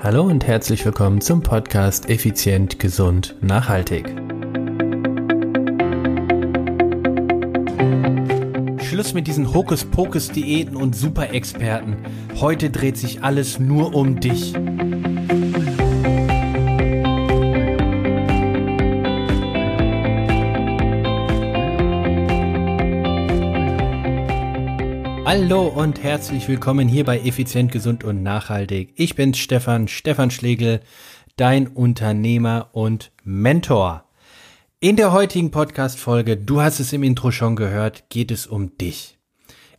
Hallo und herzlich willkommen zum Podcast Effizient, Gesund, Nachhaltig. Schluss mit diesen Hokuspokus-Diäten und Superexperten. Heute dreht sich alles nur um dich. Hallo und herzlich willkommen hier bei Effizient, Gesund und Nachhaltig. Ich bin Stefan, Stefan Schlegel, dein Unternehmer und Mentor. In der heutigen Podcast-Folge, du hast es im Intro schon gehört, geht es um dich.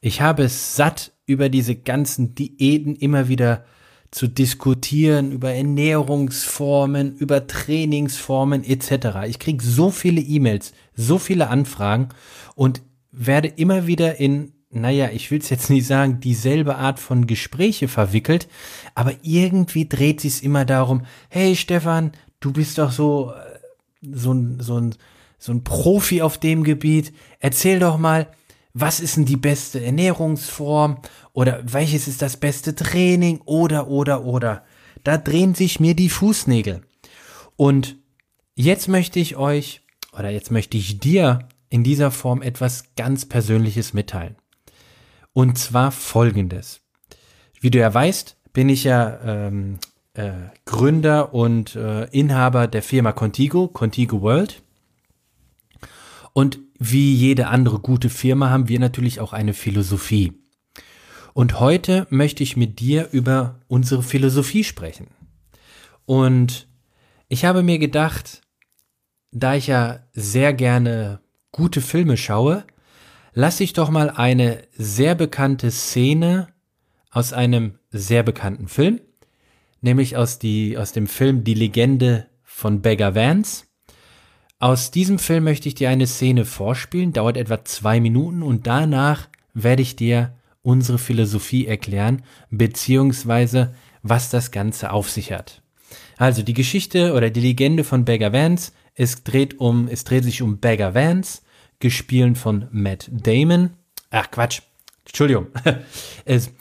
Ich habe es satt, über diese ganzen Diäten immer wieder zu diskutieren, über Ernährungsformen, über Trainingsformen etc. Ich kriege so viele E-Mails, so viele Anfragen und werde immer wieder in naja, ich will es jetzt nicht sagen, dieselbe Art von Gespräche verwickelt, aber irgendwie dreht sich immer darum, hey Stefan, du bist doch so, äh, so ein, so ein, so ein Profi auf dem Gebiet, erzähl doch mal, was ist denn die beste Ernährungsform oder welches ist das beste Training oder, oder, oder. Da drehen sich mir die Fußnägel. Und jetzt möchte ich euch oder jetzt möchte ich dir in dieser Form etwas ganz Persönliches mitteilen. Und zwar folgendes. Wie du ja weißt, bin ich ja ähm, äh, Gründer und äh, Inhaber der Firma Contigo, Contigo World. Und wie jede andere gute Firma haben wir natürlich auch eine Philosophie. Und heute möchte ich mit dir über unsere Philosophie sprechen. Und ich habe mir gedacht, da ich ja sehr gerne gute Filme schaue, lass ich doch mal eine sehr bekannte Szene aus einem sehr bekannten Film, nämlich aus, die, aus dem Film Die Legende von Beggar Vance. Aus diesem Film möchte ich dir eine Szene vorspielen, dauert etwa zwei Minuten und danach werde ich dir unsere Philosophie erklären, beziehungsweise was das Ganze auf sich hat. Also die Geschichte oder die Legende von Beggar Vance, es dreht um, es dreht sich um Beggar Vance, gespielt von Matt Damon. Ach Quatsch, Entschuldigung. es,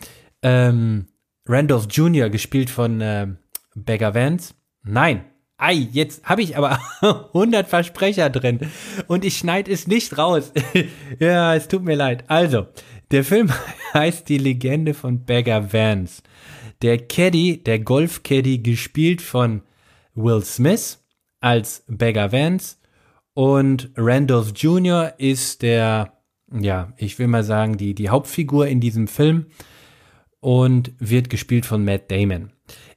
ähm, Randolph Jr., gespielt von äh, Beggar Vance. Nein, Ei, jetzt habe ich aber 100 Versprecher drin und ich schneide es nicht raus. ja, es tut mir leid. Also, der Film heißt Die Legende von Beggar Vance. Der Caddy, der Golf-Caddy, gespielt von Will Smith als Beggar Vance und Randolph Jr. ist der, ja, ich will mal sagen, die, die Hauptfigur in diesem Film und wird gespielt von Matt Damon.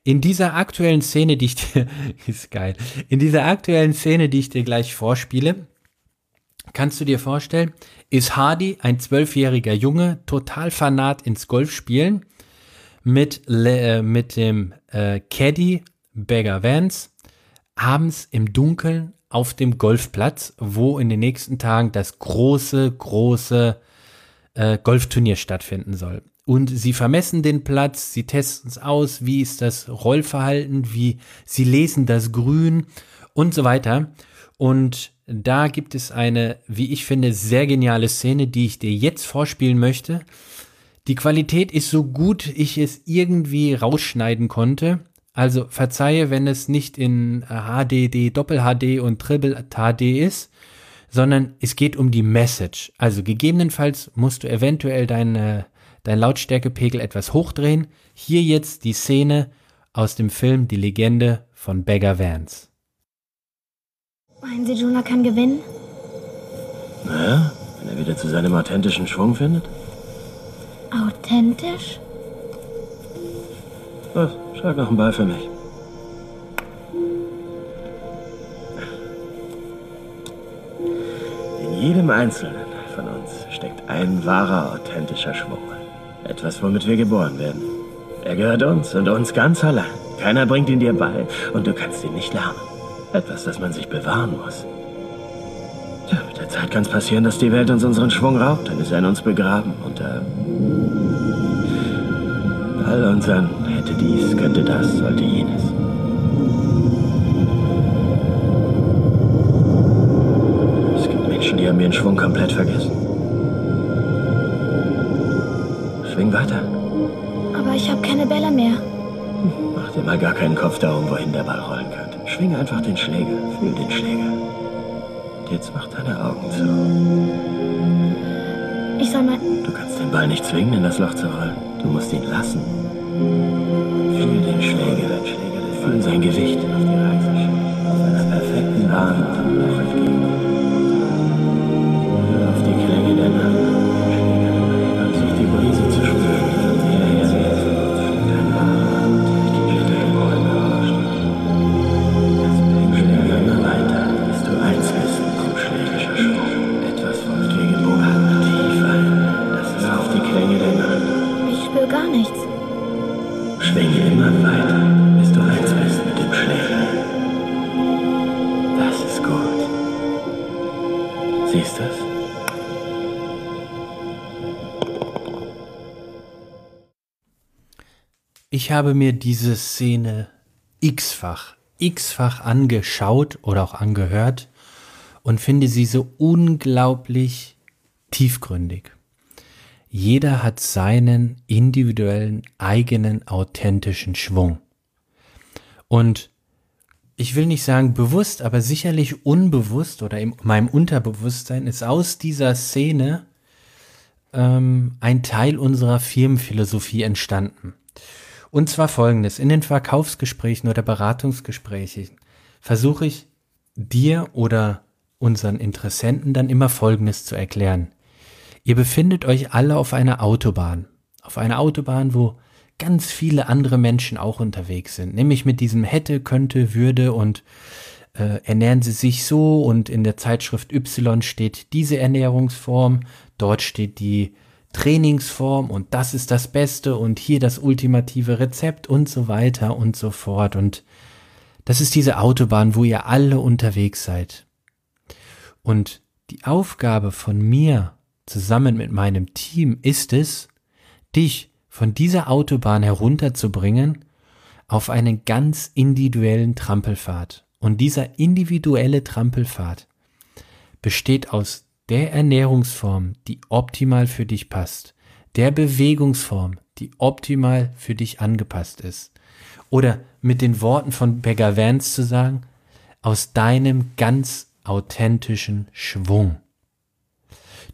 In dieser aktuellen Szene, die ich dir, ist geil, in dieser aktuellen Szene, die ich dir gleich vorspiele, kannst du dir vorstellen, ist Hardy, ein zwölfjähriger Junge, total fanat ins Golfspielen mit, äh, mit dem äh, Caddy Beggar Vance abends im Dunkeln auf dem Golfplatz, wo in den nächsten Tagen das große, große äh, Golfturnier stattfinden soll. Und sie vermessen den Platz, sie testen es aus, wie ist das Rollverhalten, wie sie lesen das Grün und so weiter. Und da gibt es eine, wie ich finde, sehr geniale Szene, die ich dir jetzt vorspielen möchte. Die Qualität ist so gut, ich es irgendwie rausschneiden konnte. Also verzeihe, wenn es nicht in HDD, Doppel-HD und Triple-HD ist, sondern es geht um die Message. Also gegebenenfalls musst du eventuell deine, dein Lautstärkepegel etwas hochdrehen. Hier jetzt die Szene aus dem Film Die Legende von Beggar Vance. Meinen Sie, Jonah kann gewinnen? Naja, wenn er wieder zu seinem authentischen Schwung findet. Authentisch? Was? Schlag noch einen Ball für mich. In jedem Einzelnen von uns steckt ein wahrer, authentischer Schwung. Etwas, womit wir geboren werden. Er gehört uns und uns ganz allein. Keiner bringt ihn dir bei und du kannst ihn nicht lernen. Etwas, das man sich bewahren muss. Tja, mit der Zeit kann es passieren, dass die Welt uns unseren Schwung raubt. Dann ist er in uns begraben unter all unseren hätte dies, könnte das, sollte jenes. Es gibt Menschen, die haben ihren Schwung komplett vergessen. Schwing weiter. Aber ich habe keine Bälle mehr. Mach dir mal gar keinen Kopf darum, wohin der Ball rollen könnte. Schwing einfach den Schläger, fühl den Schläger. Und jetzt mach deine Augen zu. Ich soll mal. Du kannst den Ball nicht zwingen, in das Loch zu rollen. Du musst ihn lassen. Fühl den Schläger, fühl sein Gewicht auf die Reise. Auf einer perfekten Bahn Loch entgegen. Schwinge immer weiter, bis du eins bist mit dem Schläger. Das ist gut. Siehst du's? Ich habe mir diese Szene x-fach, x-fach angeschaut oder auch angehört und finde sie so unglaublich tiefgründig. Jeder hat seinen individuellen, eigenen, authentischen Schwung. Und ich will nicht sagen bewusst, aber sicherlich unbewusst oder in meinem Unterbewusstsein ist aus dieser Szene ähm, ein Teil unserer Firmenphilosophie entstanden. Und zwar folgendes, in den Verkaufsgesprächen oder Beratungsgesprächen versuche ich dir oder unseren Interessenten dann immer Folgendes zu erklären. Ihr befindet euch alle auf einer Autobahn. Auf einer Autobahn, wo ganz viele andere Menschen auch unterwegs sind. Nämlich mit diesem hätte, könnte, würde und äh, ernähren sie sich so und in der Zeitschrift Y steht diese Ernährungsform, dort steht die Trainingsform und das ist das Beste und hier das ultimative Rezept und so weiter und so fort. Und das ist diese Autobahn, wo ihr alle unterwegs seid. Und die Aufgabe von mir zusammen mit meinem Team ist es, dich von dieser Autobahn herunterzubringen auf einen ganz individuellen Trampelpfad. Und dieser individuelle Trampelpfad besteht aus der Ernährungsform, die optimal für dich passt, der Bewegungsform, die optimal für dich angepasst ist. Oder mit den Worten von Beggar Vance zu sagen, aus deinem ganz authentischen Schwung.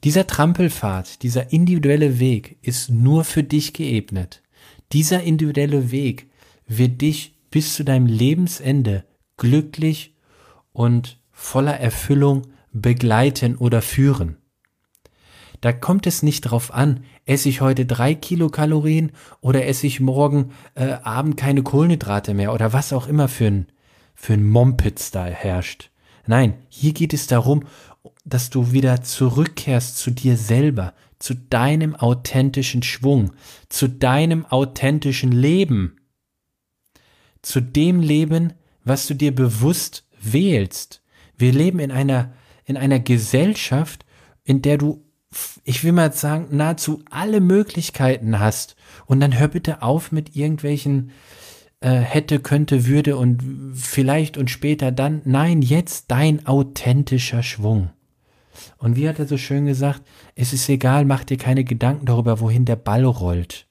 Dieser Trampelpfad, dieser individuelle Weg ist nur für dich geebnet. Dieser individuelle Weg wird dich bis zu deinem Lebensende glücklich und voller Erfüllung begleiten oder führen. Da kommt es nicht drauf an, esse ich heute drei Kilokalorien oder esse ich morgen äh, Abend keine Kohlenhydrate mehr oder was auch immer für ein, für ein Mompitz da herrscht. Nein, hier geht es darum, dass du wieder zurückkehrst zu dir selber, zu deinem authentischen Schwung, zu deinem authentischen Leben, zu dem Leben, was du dir bewusst wählst. Wir leben in einer, in einer Gesellschaft, in der du, ich will mal sagen, nahezu alle Möglichkeiten hast. Und dann hör bitte auf mit irgendwelchen äh, hätte, könnte, würde und vielleicht und später dann. Nein, jetzt dein authentischer Schwung. Und wie hat er so schön gesagt, es ist egal, mach dir keine Gedanken darüber, wohin der Ball rollt.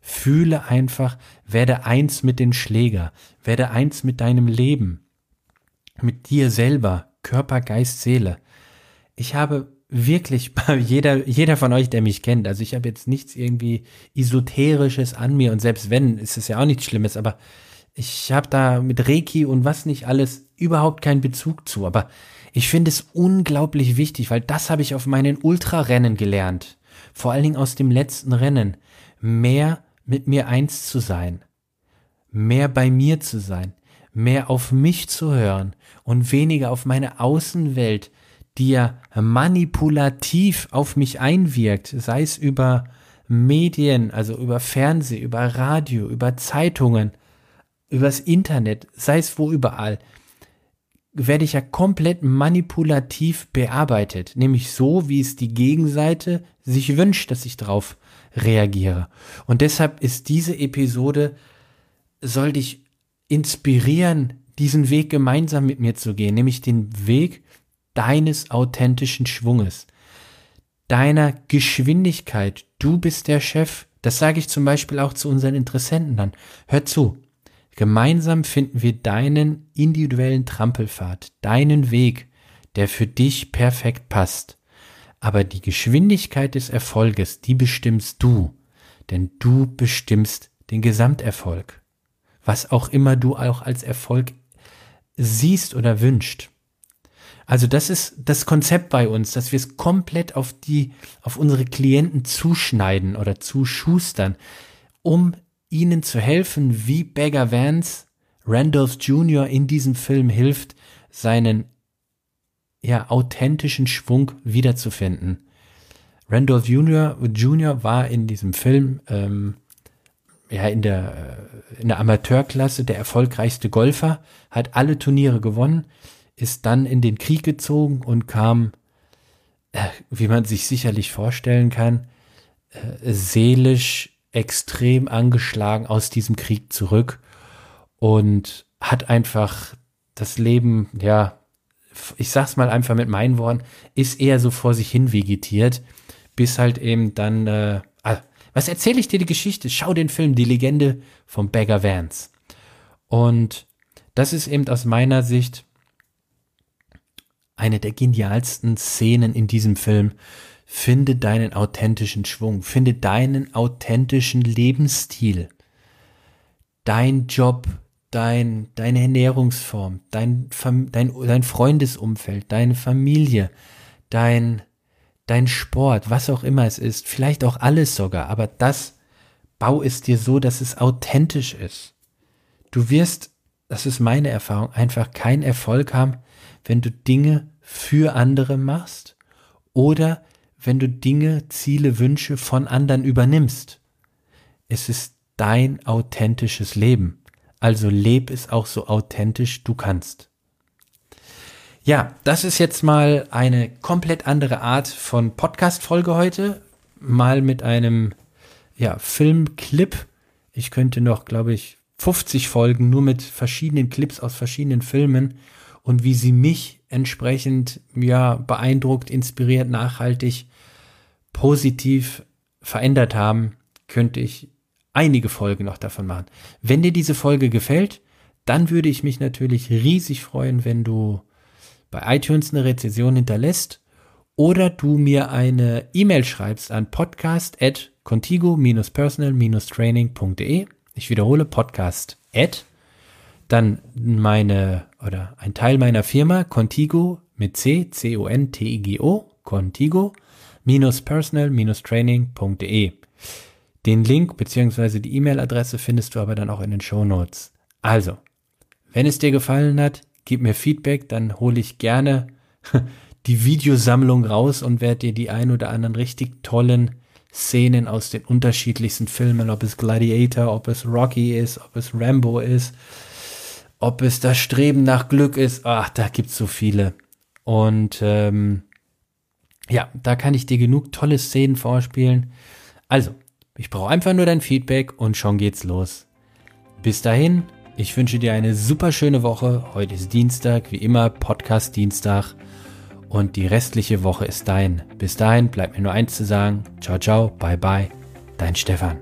Fühle einfach, werde eins mit den Schläger, werde eins mit deinem Leben, mit dir selber, Körper, Geist, Seele. Ich habe wirklich, jeder, jeder von euch, der mich kennt, also ich habe jetzt nichts irgendwie Esoterisches an mir und selbst wenn, ist es ja auch nichts Schlimmes, aber ich habe da mit Reiki und was nicht alles überhaupt keinen Bezug zu, aber ich finde es unglaublich wichtig, weil das habe ich auf meinen Ultrarennen gelernt. Vor allen Dingen aus dem letzten Rennen. Mehr mit mir eins zu sein. Mehr bei mir zu sein. Mehr auf mich zu hören und weniger auf meine Außenwelt, die ja manipulativ auf mich einwirkt, sei es über Medien, also über Fernsehen, über Radio, über Zeitungen, übers Internet, sei es wo überall werde ich ja komplett manipulativ bearbeitet, nämlich so, wie es die Gegenseite sich wünscht, dass ich drauf reagiere. Und deshalb ist diese Episode, soll dich inspirieren, diesen Weg gemeinsam mit mir zu gehen, nämlich den Weg deines authentischen Schwunges, deiner Geschwindigkeit. Du bist der Chef, Das sage ich zum Beispiel auch zu unseren Interessenten dann. Hör zu. Gemeinsam finden wir deinen individuellen Trampelpfad, deinen Weg, der für dich perfekt passt. Aber die Geschwindigkeit des Erfolges, die bestimmst du, denn du bestimmst den Gesamterfolg. Was auch immer du auch als Erfolg siehst oder wünscht. Also das ist das Konzept bei uns, dass wir es komplett auf die, auf unsere Klienten zuschneiden oder zuschustern, um ihnen zu helfen, wie Beggar Vance Randolph Jr. in diesem Film hilft, seinen ja, authentischen Schwung wiederzufinden. Randolph Jr. Jr. war in diesem Film ähm, ja in der äh, in der Amateurklasse der erfolgreichste Golfer, hat alle Turniere gewonnen, ist dann in den Krieg gezogen und kam, äh, wie man sich sicherlich vorstellen kann, äh, seelisch extrem angeschlagen aus diesem Krieg zurück und hat einfach das Leben, ja, ich sag's mal einfach mit meinen Worten, ist eher so vor sich hin vegetiert, bis halt eben dann, äh, ah, was erzähle ich dir die Geschichte? Schau den Film, die Legende vom Beggar Vance. Und das ist eben aus meiner Sicht eine der genialsten Szenen in diesem Film. Finde deinen authentischen Schwung, finde deinen authentischen Lebensstil, dein Job, dein, deine Ernährungsform, dein, dein, dein Freundesumfeld, deine Familie, dein, dein Sport, was auch immer es ist, vielleicht auch alles sogar, aber das bau es dir so, dass es authentisch ist. Du wirst, das ist meine Erfahrung, einfach keinen Erfolg haben, wenn du Dinge für andere machst oder wenn du Dinge, Ziele, Wünsche von anderen übernimmst. Es ist dein authentisches Leben. Also leb es auch so authentisch du kannst. Ja, das ist jetzt mal eine komplett andere Art von Podcast-Folge heute. Mal mit einem ja, Filmclip. Ich könnte noch, glaube ich, 50 Folgen nur mit verschiedenen Clips aus verschiedenen Filmen und wie sie mich entsprechend ja beeindruckt, inspiriert, nachhaltig, positiv verändert haben, könnte ich einige Folgen noch davon machen. Wenn dir diese Folge gefällt, dann würde ich mich natürlich riesig freuen, wenn du bei iTunes eine Rezension hinterlässt oder du mir eine E-Mail schreibst an podcast at contigo-personal-training.de. Ich wiederhole podcast at dann meine oder ein Teil meiner Firma Contigo mit C, C-O-N-T-I-G-O, Contigo-personal-training.de. Den Link bzw. die E-Mail-Adresse findest du aber dann auch in den Show Notes. Also, wenn es dir gefallen hat, gib mir Feedback, dann hole ich gerne die Videosammlung raus und werde dir die ein oder anderen richtig tollen Szenen aus den unterschiedlichsten Filmen, ob es Gladiator, ob es Rocky ist, ob es Rambo ist, ob es das Streben nach Glück ist, ach, da gibt's so viele. Und ähm, ja, da kann ich dir genug tolle Szenen vorspielen. Also, ich brauche einfach nur dein Feedback und schon geht's los. Bis dahin, ich wünsche dir eine super schöne Woche. Heute ist Dienstag, wie immer Podcast Dienstag und die restliche Woche ist dein. Bis dahin bleibt mir nur eins zu sagen. Ciao ciao, bye bye. Dein Stefan.